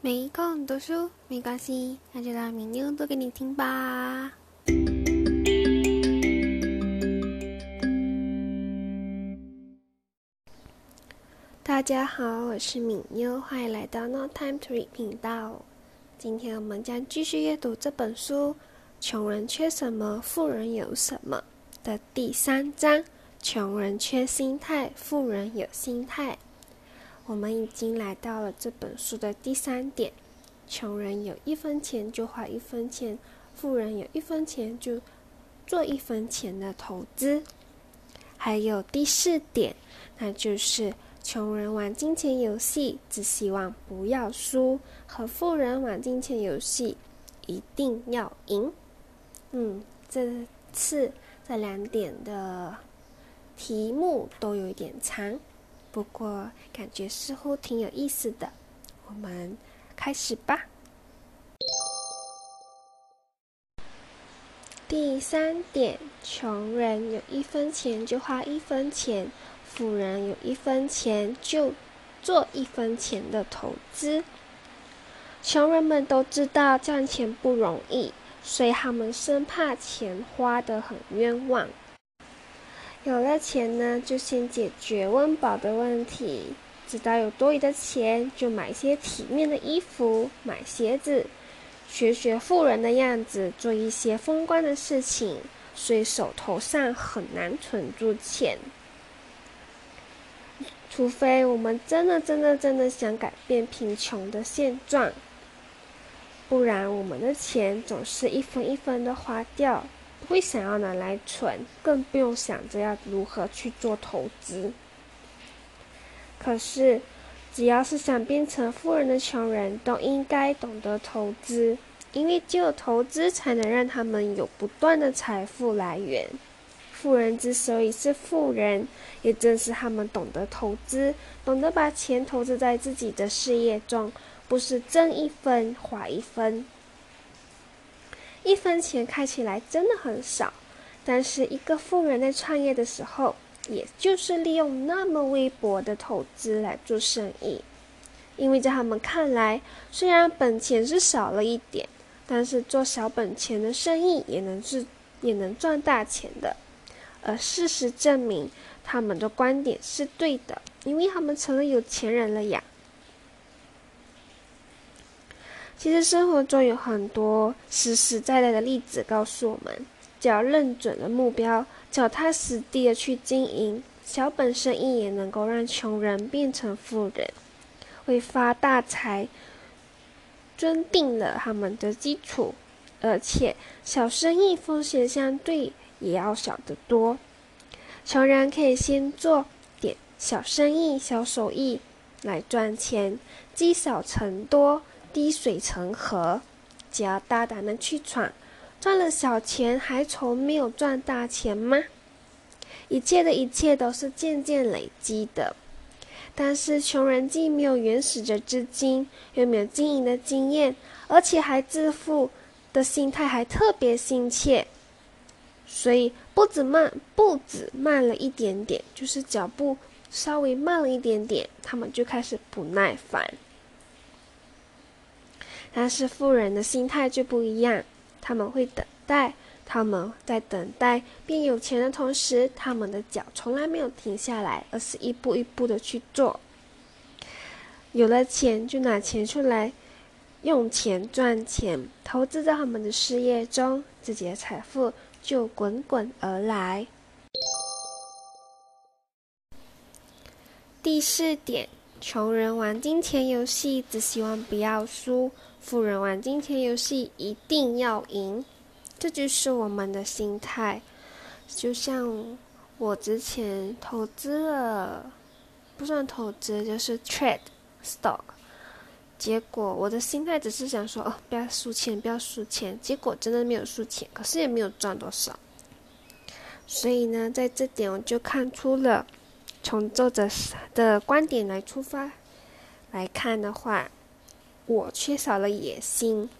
没空读书没关系，那就让明妞读给你听吧。大家好，我是敏妞，欢迎来到 No Time to Read 频道。今天我们将继续阅读这本书《穷人缺什么，富人有什么》的第三章：穷人缺心态，富人有心态。我们已经来到了这本书的第三点：穷人有一分钱就花一分钱，富人有一分钱就做一分钱的投资。还有第四点，那就是穷人玩金钱游戏只希望不要输，和富人玩金钱游戏一定要赢。嗯，这次这两点的题目都有一点长。不过，感觉似乎挺有意思的。我们开始吧。第三点，穷人有一分钱就花一分钱，富人有一分钱就做一分钱的投资。穷人们都知道赚钱不容易，所以他们生怕钱花得很冤枉。有了钱呢，就先解决温饱的问题。直到有多余的钱，就买些体面的衣服，买鞋子，学学富人的样子，做一些风光的事情。所以手头上很难存住钱，除非我们真的、真的、真的想改变贫穷的现状，不然我们的钱总是一分一分的花掉。会想要拿来存，更不用想着要如何去做投资。可是，只要是想变成富人的穷人，都应该懂得投资，因为只有投资才能让他们有不断的财富来源。富人之所以是富人，也正是他们懂得投资，懂得把钱投资在自己的事业中，不是挣一分花一分。一分钱看起来真的很少，但是一个富人在创业的时候，也就是利用那么微薄的投资来做生意。因为在他们看来，虽然本钱是少了一点，但是做小本钱的生意也能是也能赚大钱的。而事实证明，他们的观点是对的，因为他们成了有钱人了呀。其实生活中有很多实实在在的例子，告诉我们，只要认准了目标，脚踏实地的去经营，小本生意也能够让穷人变成富人，会发大财，尊定了他们的基础。而且小生意风险相对也要小得多，穷人可以先做点小生意、小手艺来赚钱，积少成多。滴水成河，只要大胆的去闯，赚了小钱还愁没有赚大钱吗？一切的一切都是渐渐累积的。但是穷人既没有原始的资金，又没有经营的经验，而且还自负的心态还特别心切，所以步子慢，步子慢了一点点，就是脚步稍微慢了一点点，他们就开始不耐烦。但是富人的心态就不一样，他们会等待，他们在等待变有钱的同时，他们的脚从来没有停下来，而是一步一步的去做。有了钱就拿钱出来，用钱赚钱，投资在他们的事业中，自己的财富就滚滚而来。第四点，穷人玩金钱游戏，只希望不要输。富人玩金钱游戏一定要赢，这就是我们的心态。就像我之前投资了，不算投资，就是 trade stock，结果我的心态只是想说，哦，不要输钱，不要输钱。结果真的没有输钱，可是也没有赚多少。所以呢，在这点我就看出了，从作者的观点来出发来看的话。我缺少了野心。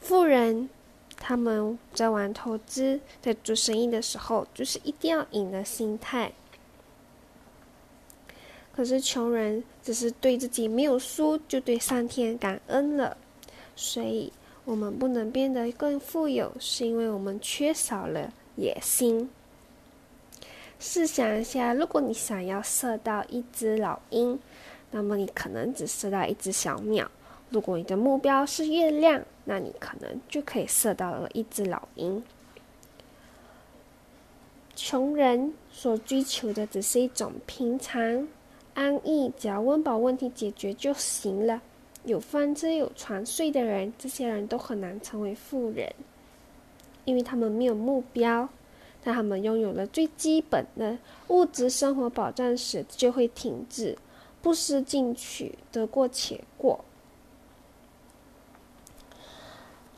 富人他们在玩投资、在做生意的时候，就是一定要赢的心态。可是穷人只是对自己没有输，就对上天感恩了。所以，我们不能变得更富有，是因为我们缺少了野心。试想一下，如果你想要射到一只老鹰，那么你可能只射到一只小鸟；如果你的目标是月亮，那你可能就可以射到了一只老鹰。穷人所追求的只是一种平常安逸，只要温饱问题解决就行了。有饭吃、有床睡的人，这些人都很难成为富人，因为他们没有目标。当他们拥有了最基本的物质生活保障时，就会停滞，不思进取，得过且过。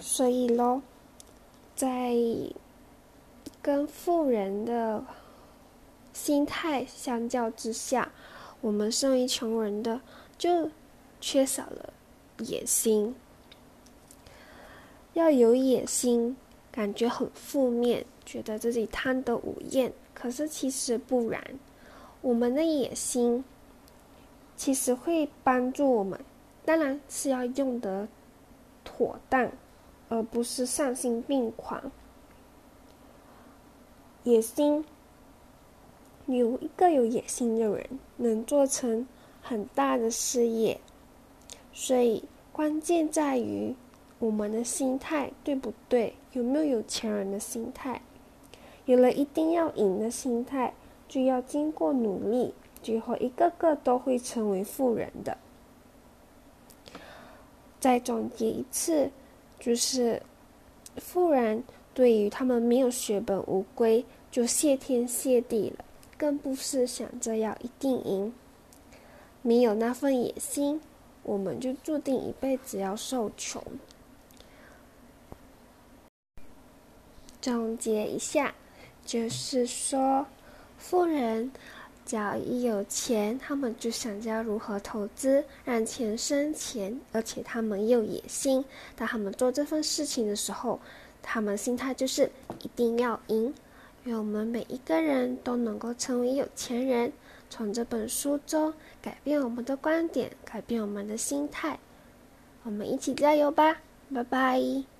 所以咯，在跟富人的心态相较之下，我们身为穷人的就缺少了野心。要有野心，感觉很负面。觉得自己贪得无厌，可是其实不然。我们的野心其实会帮助我们，当然是要用得妥当，而不是丧心病狂。野心有一个有野心的人，能做成很大的事业，所以关键在于我们的心态对不对？有没有有钱人的心态？有了一定要赢的心态，就要经过努力，最后一个个都会成为富人的。再总结一次，就是富人对于他们没有血本无归就谢天谢地了，更不是想着要一定赢。没有那份野心，我们就注定一辈子要受穷。总结一下。就是说，富人只要一有钱，他们就想着如何投资，让钱生钱，而且他们有野心。当他们做这份事情的时候，他们心态就是一定要赢。愿我们每一个人都能够成为有钱人，从这本书中改变我们的观点，改变我们的心态。我们一起加油吧！拜拜。